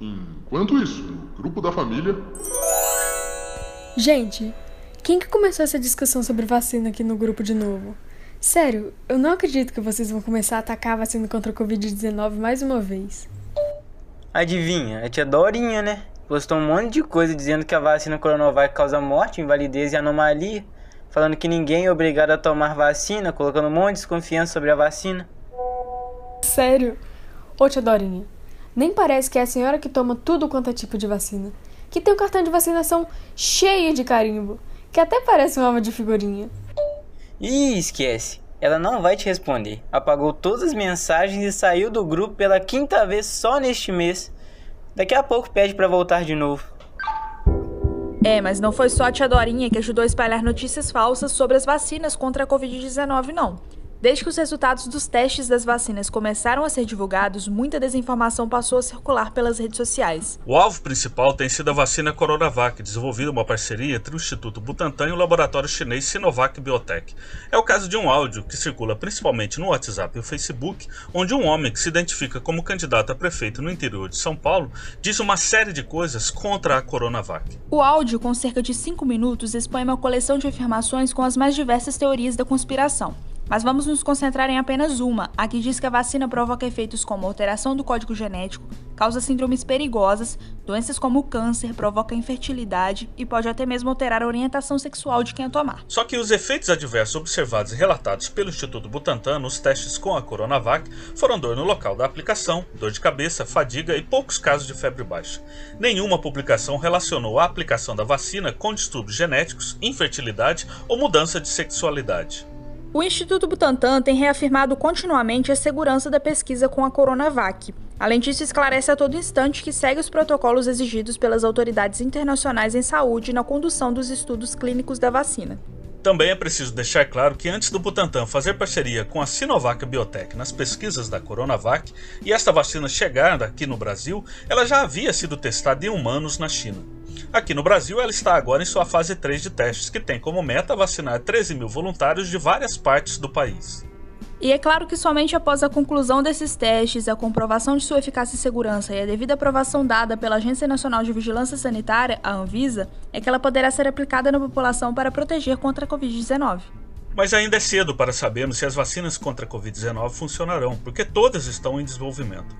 Enquanto isso, no grupo da família. Gente, quem que começou essa discussão sobre vacina aqui no grupo de novo? Sério, eu não acredito que vocês vão começar a atacar a vacina contra a Covid-19 mais uma vez. Adivinha, a tia Dorinha, né? Postou um monte de coisa dizendo que a vacina Coronavac causa morte, invalidez e anomalia. Falando que ninguém é obrigado a tomar vacina, colocando um monte de desconfiança sobre a vacina. Sério? Ô tia Dorinha, nem parece que é a senhora que toma tudo quanto é tipo de vacina. Que tem um cartão de vacinação cheio de carimbo. Que até parece um alma de figurinha. Ih, esquece. Ela não vai te responder. Apagou todas as mensagens e saiu do grupo pela quinta vez só neste mês. Daqui a pouco pede para voltar de novo. É, mas não foi só a tia Dorinha que ajudou a espalhar notícias falsas sobre as vacinas contra a Covid-19, não. Desde que os resultados dos testes das vacinas começaram a ser divulgados, muita desinformação passou a circular pelas redes sociais. O alvo principal tem sido a vacina Coronavac, desenvolvida uma parceria entre o Instituto Butantan e o laboratório chinês Sinovac Biotech. É o caso de um áudio que circula principalmente no WhatsApp e o Facebook, onde um homem que se identifica como candidato a prefeito no interior de São Paulo diz uma série de coisas contra a Coronavac. O áudio, com cerca de 5 minutos, expõe uma coleção de afirmações com as mais diversas teorias da conspiração. Mas vamos nos concentrar em apenas uma, a que diz que a vacina provoca efeitos como alteração do código genético, causa síndromes perigosas, doenças como o câncer, provoca infertilidade e pode até mesmo alterar a orientação sexual de quem a tomar. Só que os efeitos adversos observados e relatados pelo Instituto Butantan nos testes com a Coronavac foram dor no local da aplicação, dor de cabeça, fadiga e poucos casos de febre baixa. Nenhuma publicação relacionou a aplicação da vacina com distúrbios genéticos, infertilidade ou mudança de sexualidade. O Instituto Butantan tem reafirmado continuamente a segurança da pesquisa com a Coronavac. Além disso, esclarece a todo instante que segue os protocolos exigidos pelas autoridades internacionais em saúde na condução dos estudos clínicos da vacina. Também é preciso deixar claro que antes do Butantan fazer parceria com a Sinovac Biotech nas pesquisas da Coronavac e esta vacina chegar aqui no Brasil, ela já havia sido testada em humanos na China. Aqui no Brasil, ela está agora em sua fase 3 de testes, que tem como meta vacinar 13 mil voluntários de várias partes do país. E é claro que somente após a conclusão desses testes, a comprovação de sua eficácia e segurança e a devida aprovação dada pela Agência Nacional de Vigilância Sanitária, a Anvisa, é que ela poderá ser aplicada na população para proteger contra a Covid-19. Mas ainda é cedo para sabermos se as vacinas contra a Covid-19 funcionarão, porque todas estão em desenvolvimento.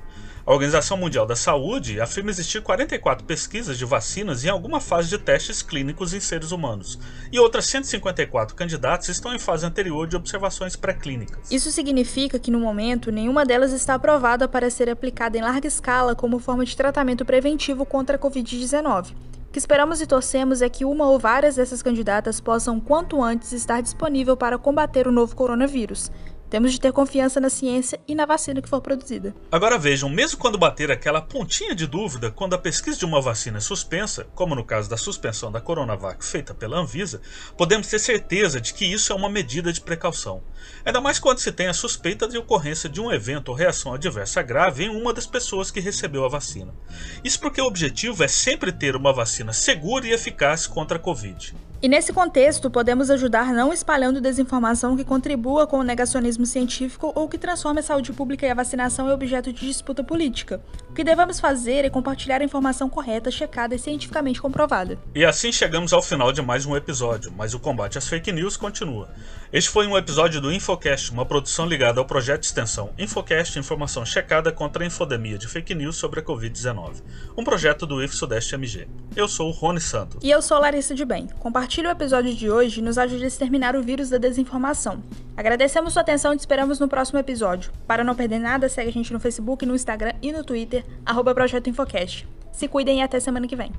A Organização Mundial da Saúde afirma existir 44 pesquisas de vacinas em alguma fase de testes clínicos em seres humanos, e outras 154 candidatos estão em fase anterior de observações pré-clínicas. Isso significa que, no momento, nenhuma delas está aprovada para ser aplicada em larga escala como forma de tratamento preventivo contra a Covid-19. O que esperamos e torcemos é que uma ou várias dessas candidatas possam, quanto antes, estar disponível para combater o novo coronavírus. Temos de ter confiança na ciência e na vacina que for produzida. Agora vejam, mesmo quando bater aquela pontinha de dúvida quando a pesquisa de uma vacina é suspensa, como no caso da suspensão da Coronavac feita pela Anvisa, podemos ter certeza de que isso é uma medida de precaução. Ainda mais quando se tem a suspeita de ocorrência de um evento ou reação adversa grave em uma das pessoas que recebeu a vacina. Isso porque o objetivo é sempre ter uma vacina segura e eficaz contra a Covid. E nesse contexto, podemos ajudar não espalhando desinformação que contribua com o negacionismo científico ou que transforme a saúde pública e a vacinação em objeto de disputa política. O que devemos fazer é compartilhar a informação correta, checada e cientificamente comprovada. E assim chegamos ao final de mais um episódio, mas o combate às fake news continua. Este foi um episódio do Infocast, uma produção ligada ao projeto de extensão Infocast Informação Checada contra a Infodemia de Fake News sobre a Covid-19, um projeto do IF Sudeste MG. Eu sou o Rony Santos. E eu sou Larissa de Bem. Compartilhe o episódio de hoje e nos ajude a exterminar o vírus da desinformação. Agradecemos sua atenção e te esperamos no próximo episódio. Para não perder nada, segue a gente no Facebook, no Instagram e no Twitter, arroba Projeto Infocast. Se cuidem e até semana que vem.